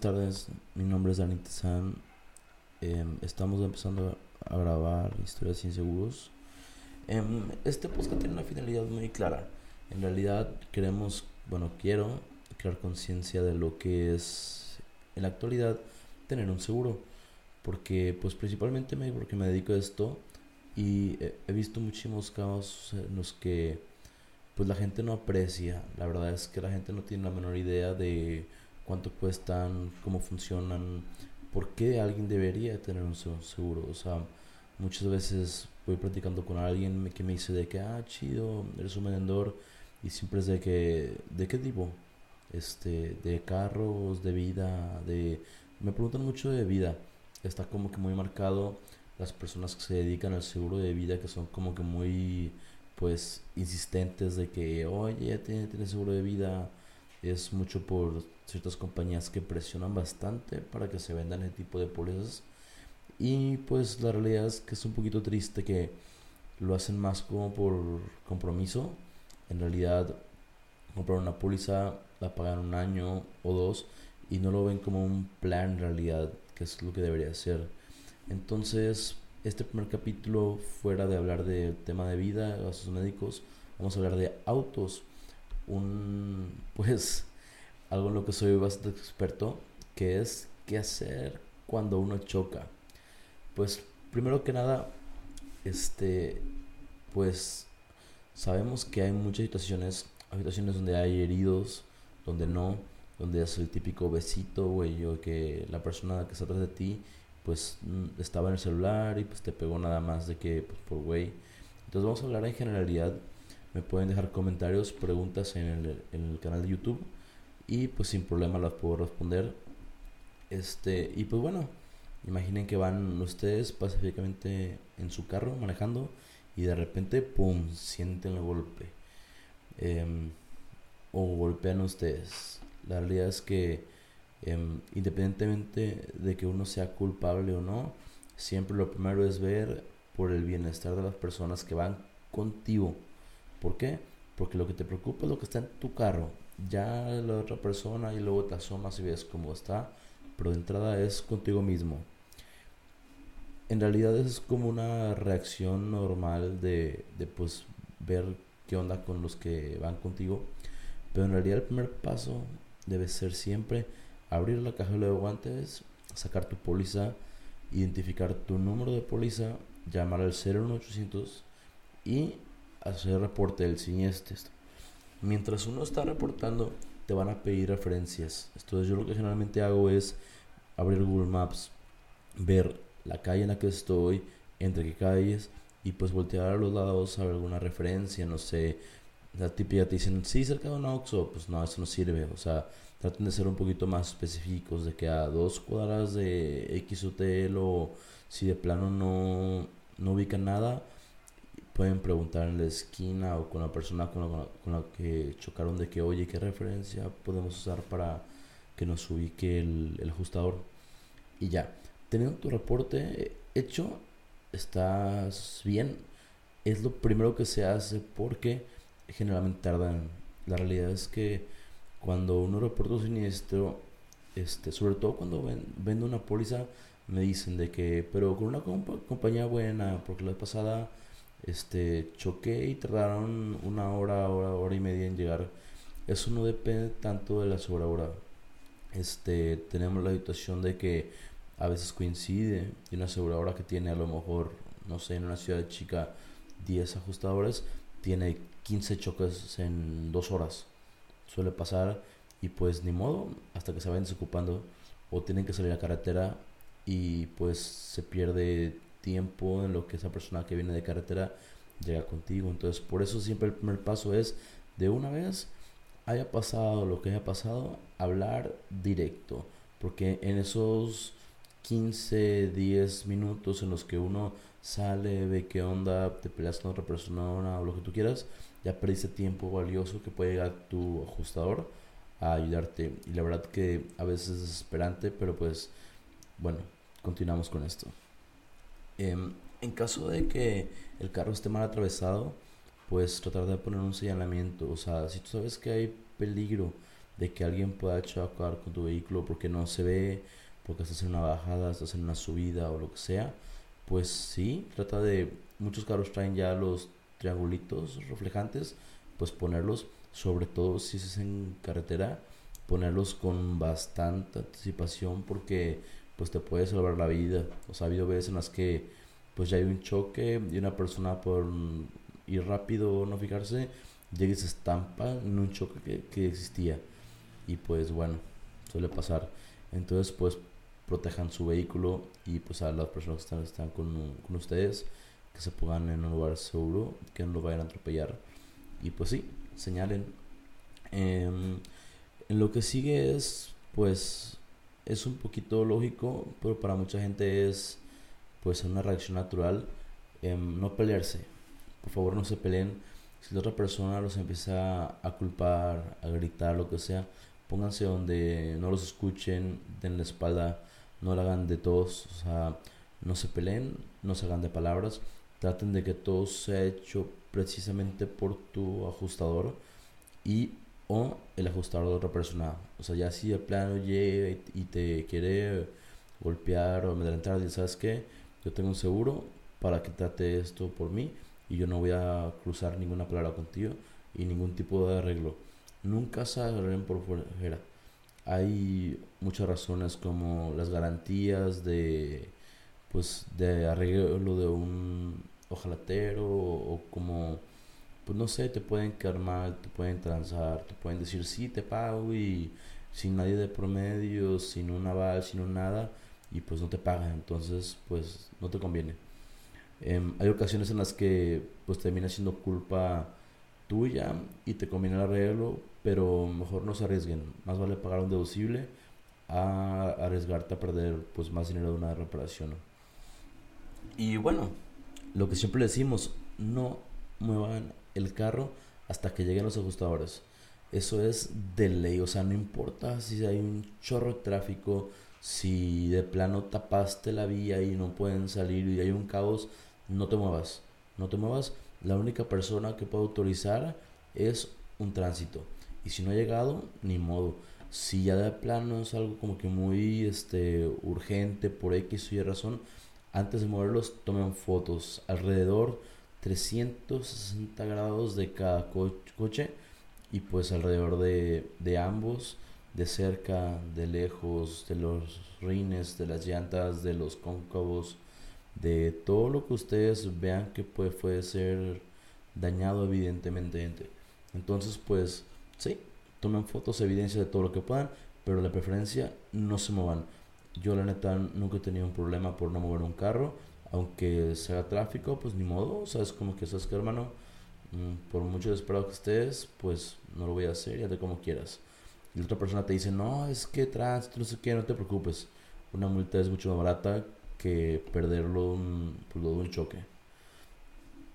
buenas tardes. Mi nombre es Dani Tezán. Em, estamos empezando a grabar historias sin seguros. Em, este podcast tiene una finalidad muy clara. En realidad queremos, bueno, quiero crear conciencia de lo que es en la actualidad tener un seguro. Porque, pues principalmente me, porque me dedico a esto y he visto muchísimos casos en los que pues la gente no aprecia. La verdad es que la gente no tiene la menor idea de cuánto cuestan, cómo funcionan, por qué alguien debería tener un seguro. O sea, muchas veces voy platicando con alguien que me dice de que, ah, chido, eres un vendedor y siempre es de que, ¿de qué tipo? Este, de carros, de vida, de... Me preguntan mucho de vida. Está como que muy marcado las personas que se dedican al seguro de vida, que son como que muy, pues, insistentes de que, oye, ya tiene, tiene seguro de vida, es mucho por ciertas compañías que presionan bastante para que se vendan ese tipo de pólizas. Y pues la realidad es que es un poquito triste que lo hacen más como por compromiso. En realidad, comprar una póliza, la pagan un año o dos y no lo ven como un plan en realidad, que es lo que debería ser. Entonces, este primer capítulo, fuera de hablar del tema de vida, gastos médicos, vamos a hablar de autos un, pues, algo en lo que soy bastante experto, que es qué hacer cuando uno choca. Pues, primero que nada, este, pues, sabemos que hay muchas situaciones, situaciones donde hay heridos, donde no, donde es el típico besito, güey, o que la persona que está atrás de ti, pues, mm, estaba en el celular y pues te pegó nada más de que, pues, por güey. Entonces vamos a hablar en generalidad me pueden dejar comentarios, preguntas en el, en el canal de YouTube y pues sin problema las puedo responder. Este, y pues bueno, imaginen que van ustedes pacíficamente en su carro manejando y de repente, ¡pum!, sienten el golpe. Em, o golpean ustedes. La realidad es que em, independientemente de que uno sea culpable o no, siempre lo primero es ver por el bienestar de las personas que van contigo ¿Por qué? Porque lo que te preocupa es lo que está en tu carro. Ya la otra persona y luego te asomas y ves cómo está. Pero de entrada es contigo mismo. En realidad es como una reacción normal de, de pues ver qué onda con los que van contigo. Pero en realidad el primer paso debe ser siempre abrir la caja de guantes, sacar tu póliza, identificar tu número de póliza, llamar al 01800 y hacer reporte del siniestro. Mientras uno está reportando, te van a pedir referencias. Entonces yo lo que generalmente hago es abrir Google Maps, ver la calle en la que estoy, entre qué calles, y pues voltear a los lados a ver alguna referencia, no sé. La típica te dicen, sí, cerca de un Oxxo, pues no, eso no sirve. O sea, traten de ser un poquito más específicos, de que a dos cuadras de X hotel o si de plano no, no ubican nada, pueden preguntar en la esquina o con la persona con la, con la, que chocaron de que, oye, ¿qué referencia podemos usar para que nos ubique el, el ajustador? Y ya, teniendo tu reporte hecho, estás bien. Es lo primero que se hace porque generalmente tardan. La realidad es que cuando uno reporta un siniestro, este, sobre todo cuando ven, vendo una póliza, me dicen de que, pero con una compañía buena, porque la pasada este, choqué y tardaron una hora, hora, hora y media en llegar. Eso no depende tanto de la sobrehora. Este, tenemos la situación de que a veces coincide y una aseguradora que tiene a lo mejor, no sé, en una ciudad chica 10 ajustadores, tiene 15 choques en dos horas. Suele pasar y pues ni modo, hasta que se vayan desocupando o tienen que salir a carretera y pues se pierde tiempo en lo que esa persona que viene de carretera llega contigo. Entonces, por eso siempre el primer paso es de una vez haya pasado lo que haya pasado, hablar directo. Porque en esos 15, 10 minutos en los que uno sale, ve qué onda, te peleas con otra persona o lo que tú quieras, ya perdiste tiempo valioso que puede llegar tu ajustador a ayudarte. Y la verdad que a veces es desesperante, pero pues bueno, continuamos con esto. Em, en caso de que el carro esté mal atravesado, pues tratar de poner un señalamiento. O sea, si tú sabes que hay peligro de que alguien pueda chocar con tu vehículo porque no se ve, porque estás en una bajada, estás en una subida o lo que sea, pues sí, trata de, muchos carros traen ya los triangulitos reflejantes, pues ponerlos, sobre todo si es en carretera, ponerlos con bastante anticipación porque pues te puede salvar la vida. O sea, ha habido veces en las que pues ya hay un choque y una persona por ir rápido o no fijarse, llega y se estampa en un choque que, existía. Y pues bueno, suele pasar. Entonces pues protejan su vehículo y pues a las personas que están, con, ustedes que se pongan en un lugar seguro, que no lo vayan a atropellar y pues sí, señalen. Em, lo que sigue es pues es un poquito lógico, pero para mucha gente es pues una reacción natural em, no pelearse. Por favor no se peleen. Si la otra persona los empieza a culpar, a gritar, lo que sea, pónganse donde no los escuchen, den la espalda no lo hagan de todos, o sea, no se peleen, no se hagan de palabras, traten de que todo sea hecho precisamente por tu ajustador y o el ajustador de otra persona. O sea, ya si el plano llega y te quiere golpear o amedrentar, sabes que yo tengo un seguro para que trate esto por mí y yo no voy a cruzar ninguna palabra contigo y ningún tipo de arreglo. Nunca se arreglen por fuera hay muchas razones como las garantías de pues de arreglo de un ojalatero o, como pues no sé te pueden quedar te pueden transar te pueden decir sí te pago y sin nadie de promedio sin un aval sin un nada y pues no te pagan entonces pues no te conviene em, hay ocasiones en las que pues termina siendo culpa tuya y te conviene el arreglo pero mejor no se arriesguen. Más vale pagar un deducible a arriesgarte a perder pues más dinero de una reparación. Y bueno, lo que siempre decimos, no muevan el carro hasta que lleguen los ajustadores. Eso es de ley, o sea, no importa si hay un chorro de tráfico, si de plano tapaste la vía y no pueden salir y hay un caos, no te muevas, no te muevas. La única persona que puede autorizar es un tránsito. Y si no ha llegado, ni modo. Si ya de plano es algo como que muy este, urgente por X o Y razón, antes de moverlos tomen fotos alrededor 360 grados de cada coche y pues alrededor de, de ambos, de cerca, de lejos, de los rines, de las llantas, de los cóncavos, de todo lo que ustedes vean que puede, puede ser dañado evidentemente. Entonces pues Sí, tomen fotos, evidencia de todo lo que puedan, pero la preferencia no se muevan. Yo la neta nunca he tenido un problema por no mover un carro, aunque sea tráfico, pues ni modo, o sea, como que sabes que hermano, mm, por mucho desesperado que estés, pues no lo voy a hacer, ya de como quieras. Y otra persona te dice, no, es que tránsito, no sé qué, no te preocupes. Una multa es mucho más barata que perderlo un, pues, de un choque.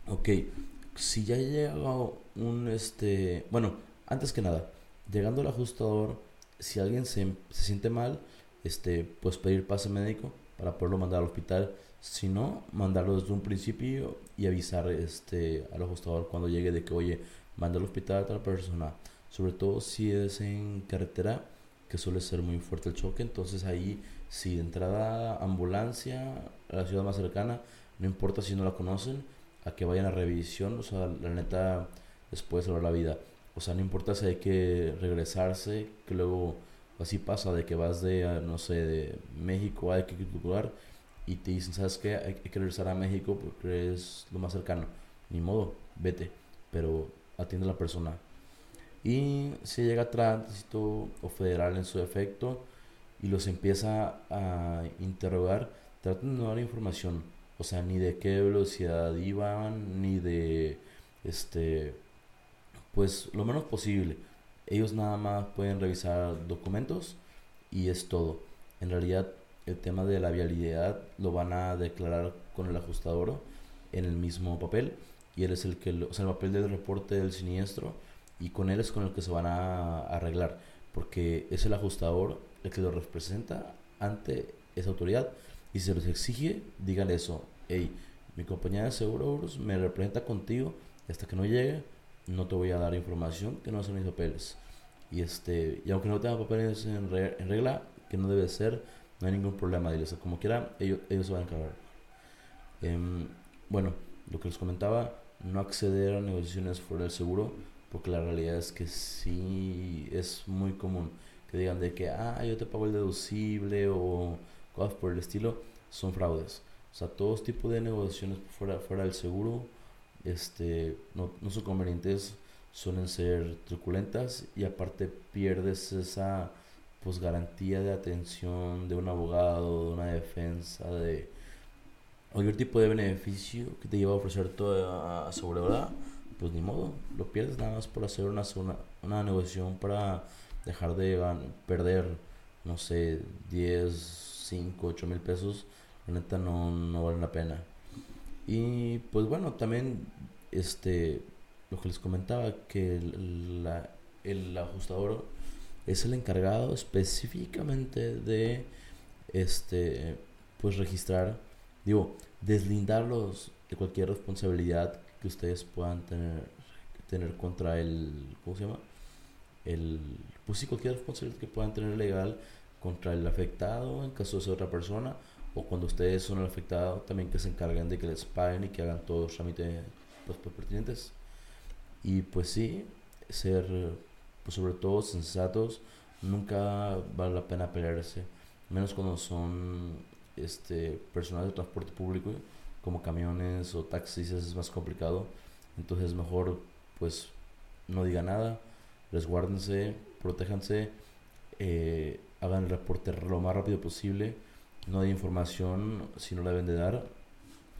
Ok, si ya llega un, este, bueno, antes que nada, llegando al ajustador, si alguien se, se siente mal, este, pues pedir pase médico para poderlo mandar al hospital. Si no, mandarlo desde un principio y avisar este, al ajustador cuando llegue de que, oye, manda al hospital a otra persona. Sobre todo si es en carretera, que suele ser muy fuerte el choque. Entonces ahí, si de entrada ambulancia a la ciudad más cercana, no importa si no la conocen, a que vayan a revisión. O sea, la neta les puede salvar la vida. O sea, no importa si hay que regresarse, que luego así pasa, de que vas de, ah, no sé, de México a X lugar y te dicen, ¿sabes qué? Hay, que regresar a México porque es lo más cercano. Ni modo, vete, pero atiende a la persona. Y si llega tránsito o federal en su efecto y los empieza a interrogar, traten de no dar información. O sea, ni de qué velocidad iban, ni de este pues lo menos posible. Ellos nada más pueden revisar documentos y es todo. En realidad el tema de la vialidad lo van a declarar con el ajustador en el mismo papel y él es el que, o sea, el papel del reporte del siniestro y con él es con el que se van a arreglar porque es el ajustador el que lo representa ante esa autoridad y si se les exige, díganle eso, hey, mi compañía de seguros me representa contigo hasta que no llegue no te voy a dar información que no son mis papeles. Y, este, y aunque no tenga papeles en, regla, que no debe ser, no hay ningún problema. Diles, como quiera, ellos, ellos se van a encargar. Em, bueno, lo que les comentaba, no acceder a negociaciones fuera del seguro, porque la realidad es que sí es muy común que digan de que, ah, yo te pago el deducible o cosas por el estilo, son fraudes. O sea, todos tipos de negociaciones fuera, fuera del seguro este, no, no son convenientes, suelen ser truculentas y aparte pierdes esa pues garantía de atención de un abogado, de una defensa, de cualquier tipo de beneficio que te lleva a ofrecer toda seguridad, pues ni modo, lo pierdes nada más por hacer una, una, una negociación para dejar de perder, no sé, 10, 5, 8 mil pesos, la neta no, no vale la pena. Y pues bueno, también este lo que les comentaba, que el, el ajustador es el encargado específicamente de este pues registrar, digo, deslindarlos de cualquier responsabilidad que ustedes puedan tener tener contra el ¿cómo se llama? el pues sí cualquier responsabilidad que puedan tener legal contra el afectado en caso de ser otra persona o cuando ustedes son el afectado también que se encarguen de que les paguen y que hagan todos los trámites pues, pertinentes. Y pues sí ser pues sobre todo sensatos nunca vale la pena pelearse menos cuando son este personal de transporte público como camiones o taxis es más complicado. Entonces mejor pues no diga nada resguárdense protéjanse eh, hagan el reporte lo más rápido posible no hay información si no la deben de dar.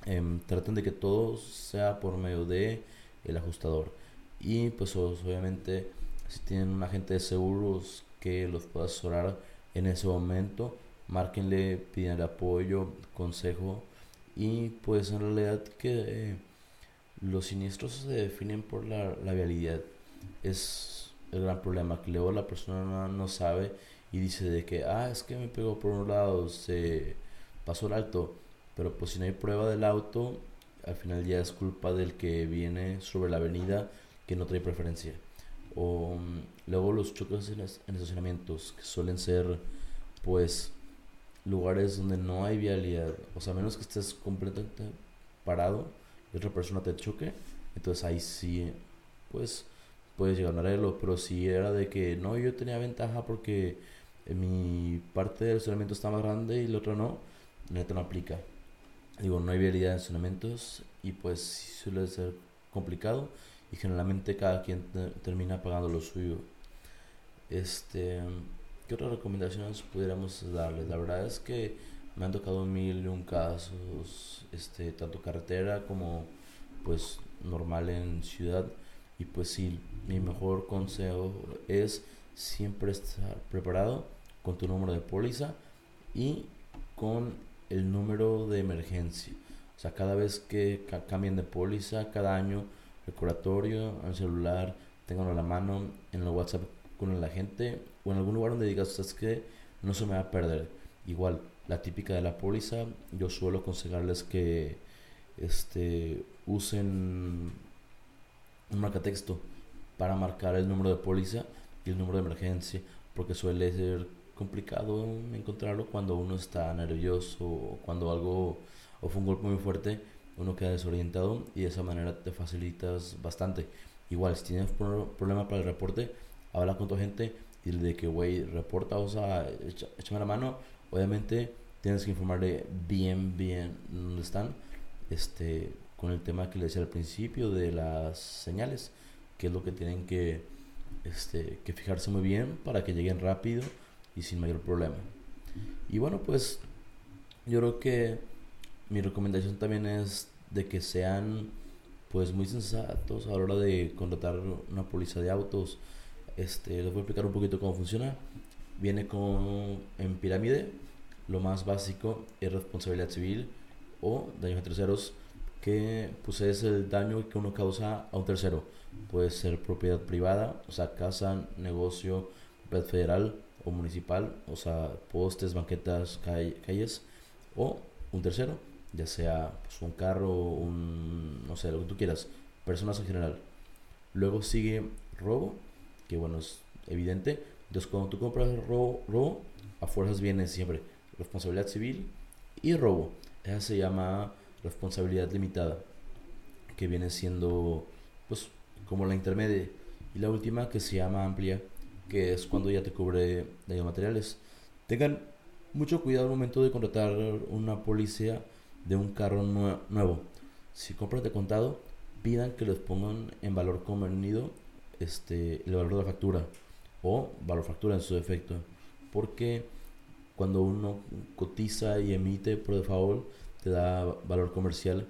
Em, traten de que todo sea por medio de el ajustador. Y pues obviamente si tienen un agente de seguros que los pueda asesorar en ese momento, márquenle, piden apoyo, consejo y pues en realidad que eh, los siniestros se definen por la, la. Es el gran problema que luego la persona no sabe y dice de que, ah, es que me pegó por un lado, se pasó el alto, pero pues si no hay prueba del auto, al final ya es culpa del que viene sobre la avenida que no trae preferencia. O mm, luego los choques en, en estacionamientos, que suelen ser pues lugares donde no hay vialidad, o sea, menos que estés completamente parado y otra persona te choque, entonces ahí sí, pues puedes llegar a arreglo, pero si era de que no, yo tenía ventaja porque mi parte del estacionamiento está más grande y la otra no, neta no aplica. Digo, no hay vialidad en estacionamientos y pues suele ser complicado y generalmente cada quien termina pagando lo suyo. Este, ¿qué otras recomendaciones pudiéramos darles? La verdad es que me han tocado mil y un casos, este, tanto carretera como pues normal en ciudad y pues sí, mi mejor consejo es siempre estar preparado con tu número de póliza y con el número de emergencia. O sea, cada vez que cambien de póliza, cada año, recordatorio, el celular, tenganlo a la mano, en el WhatsApp con la gente o en algún lugar donde digas, ¿sabes que No se me va a perder. Igual, la típica de la póliza, yo suelo aconsejarles que este, usen un marcatexto para marcar el número de póliza y el número de emergencia, porque suele ser complicado encontrarlo cuando uno está nervioso o cuando algo o fue un golpe muy fuerte, uno queda desorientado y de esa manera te facilitas bastante. Igual, si tienes problema para el reporte, habla con tu gente y de que, güey, reporta, o sea, échame la mano. Obviamente tienes que informarle bien, bien dónde están, este, con el tema que le decía al principio de las señales, que es lo que tienen que, este, que fijarse muy bien para que lleguen rápido y sin mayor problema. Y bueno, pues yo creo que mi recomendación también es de que sean pues muy sensatos a la hora de contratar una póliza de autos. Este, les voy a explicar un poquito cómo funciona. Viene con en pirámide. Lo más básico es responsabilidad civil o daños a terceros, que pues es el daño que uno causa a un tercero. Puede ser propiedad privada, o sea, casa, negocio, propiedad federal, o municipal, o sea, postes, banquetas, calles, o un tercero, ya sea pues, un carro, un, no sé, lo que tú quieras, personas en general. Luego sigue robo, que bueno, es evidente. Entonces, cuando tú compras robo, robo, a fuerzas viene siempre responsabilidad civil y robo. Esa se llama responsabilidad limitada, que viene siendo, pues, como la intermedia. Y la última, que se llama amplia, que es cuando ya te cubre daños materiales. Tengan mucho cuidado al momento de contratar una policía de un carro nuevo. Si compras de contado, pidan que les pongan en valor convenido este, el valor de la factura o valor factura en su defecto. Porque cuando uno cotiza y emite por default, te da valor comercial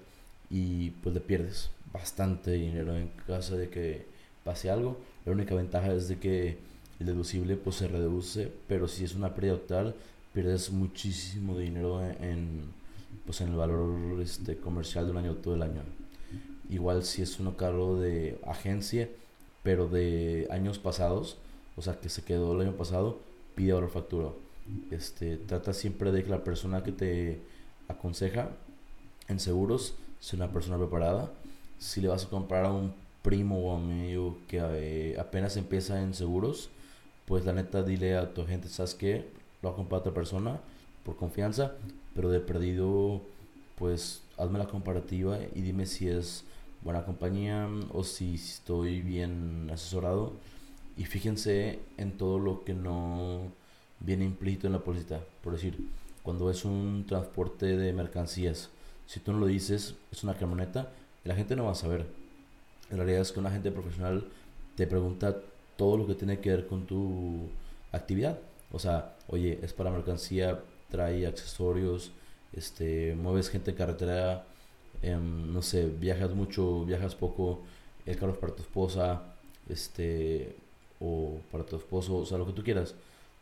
y pues le pierdes bastante dinero en caso de que pase algo. La única ventaja es de que el deducible pues se reduce, pero si es una pérdida total, pierdes muchísimo dinero en, pues en el valor este, comercial de un año todo el año. Igual si es un carro de agencia, pero de años pasados, o sea que se quedó el año pasado, pide ahora factura. Este, trata siempre de que la persona que te aconseja en seguros sea una persona preparada. Si le vas a comprar a un primo o amigo que eh, apenas empieza en seguros, pues la neta dile a tu gente, ¿sabes qué? Lo a otra persona por confianza, pero de perdido, pues hazme la comparativa y dime si es buena compañía o si estoy bien asesorado. Y fíjense en todo lo que no viene implícito en la póliza. Por decir, cuando es un transporte de mercancías, si tú no lo dices, es una camioneta, la gente no va a saber. En realidad es que un agente profesional te pregunta todo lo que tiene que ver con tu actividad. O sea, oye, es para mercancía, trae accesorios, este, mueves gente en carretera, Em, no sé, viajas mucho, viajas poco, el carro es para tu esposa, este, o para tu esposo, o sea, lo que tú quieras.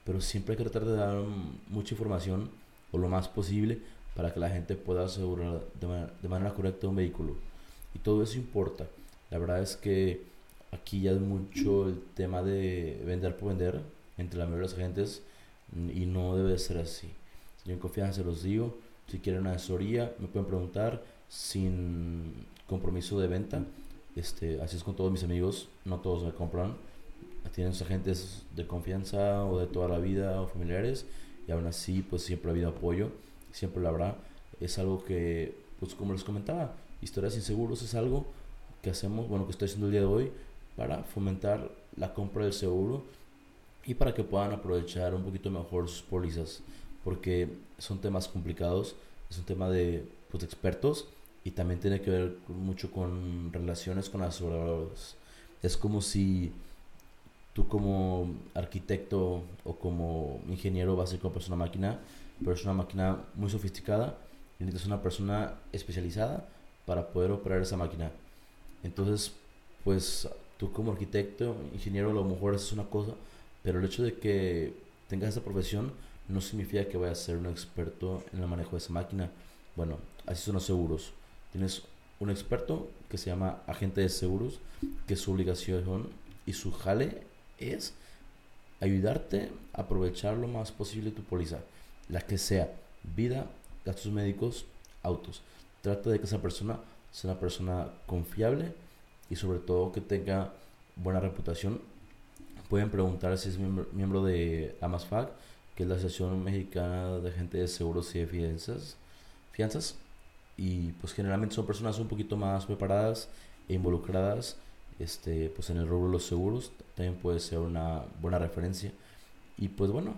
Pero siempre hay que tratar de dar mucha información, o lo más posible, para que la gente pueda asegurar de, manera correcta un vehículo. Y todo eso importa. La verdad es que aquí ya es mucho el tema de vender por vender entre la mayoría de los agentes y no debe ser así. Yo en confianza se los digo. Si quieren una asesoría, me pueden preguntar sin compromiso de venta. Este, así es con todos mis amigos, no todos me compran. Tienen sus agentes de confianza o de toda la vida o familiares y aún así pues siempre ha habido apoyo, siempre lo habrá. Es algo que, pues como les comentaba, historias inseguros es algo que hacemos, bueno, que estoy haciendo el día de hoy para fomentar la compra del seguro y para que puedan aprovechar un poquito mejor sus pólizas, porque son temas complicados, es un tema de pues, expertos y también tiene que ver mucho con relaciones con aseguradoras. Es como si tú como arquitecto o como ingeniero vas a ir comprar una máquina, pero es una máquina muy sofisticada y necesitas una persona especializada para poder operar esa máquina. Entonces, pues tú como arquitecto, ingeniero, a lo mejor es una cosa, pero el hecho de que tengas esa profesión no significa que vayas a ser un experto en el manejo de esa máquina. Bueno, así son los seguros. Tienes un experto que se llama agente de seguros, que su obligación y su jale es ayudarte a aprovechar lo más posible tu póliza, la que sea, vida, gastos médicos, autos. Trata de que esa persona sea una persona confiable y sobre todo que tenga buena reputación. Pueden preguntar si es miembro, de AMASFAC, que es la Asociación Mexicana de Agentes de Seguros y de Fianzas. fianzas y pues generalmente son personas un poquito más preparadas e involucradas este pues en el rubro de los seguros también puede ser una buena referencia y pues bueno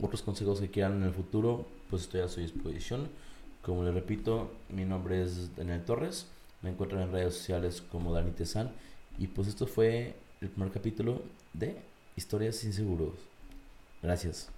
otros consejos que quieran en el futuro pues estoy a su disposición como les repito mi nombre es Daniel Torres me encuentran en redes sociales como Dani Tezan y pues esto fue el primer capítulo de Historias sin Seguros gracias